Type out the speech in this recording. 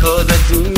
可能如